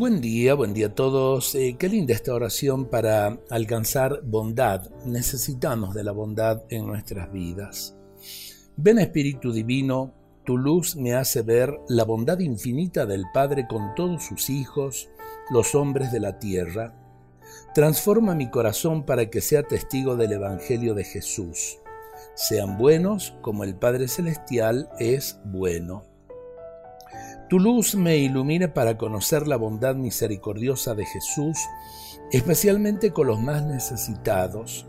Buen día, buen día a todos. Eh, qué linda esta oración para alcanzar bondad. Necesitamos de la bondad en nuestras vidas. Ven Espíritu Divino, tu luz me hace ver la bondad infinita del Padre con todos sus hijos, los hombres de la tierra. Transforma mi corazón para que sea testigo del Evangelio de Jesús. Sean buenos como el Padre Celestial es bueno. Tu luz me ilumine para conocer la bondad misericordiosa de Jesús, especialmente con los más necesitados,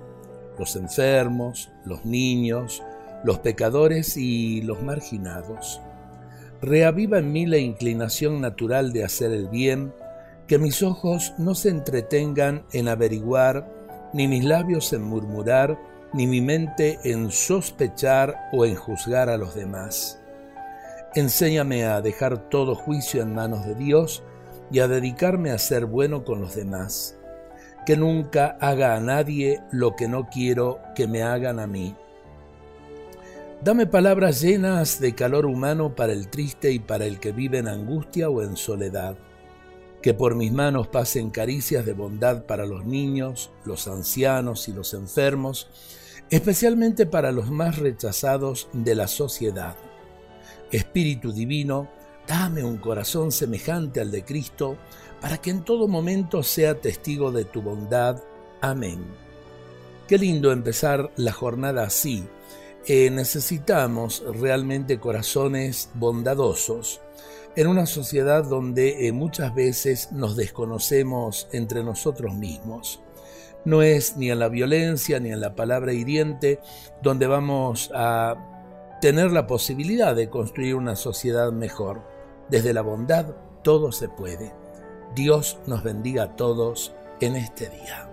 los enfermos, los niños, los pecadores y los marginados. Reaviva en mí la inclinación natural de hacer el bien, que mis ojos no se entretengan en averiguar, ni mis labios en murmurar, ni mi mente en sospechar o en juzgar a los demás Enséñame a dejar todo juicio en manos de Dios y a dedicarme a ser bueno con los demás. Que nunca haga a nadie lo que no quiero que me hagan a mí. Dame palabras llenas de calor humano para el triste y para el que vive en angustia o en soledad. Que por mis manos pasen caricias de bondad para los niños, los ancianos y los enfermos, especialmente para los más rechazados de la sociedad Espíritu Divino, dame un corazón semejante al de Cristo, para que en todo momento sea testigo de tu bondad. Amén. Qué lindo empezar la jornada así. Eh, necesitamos realmente corazones bondadosos en una sociedad donde eh, muchas veces nos desconocemos entre nosotros mismos. No es ni en la violencia ni en la palabra hiriente donde vamos a tener la posibilidad de construir una sociedad mejor. Desde la bondad todo se puede. Dios nos bendiga a todos en este día.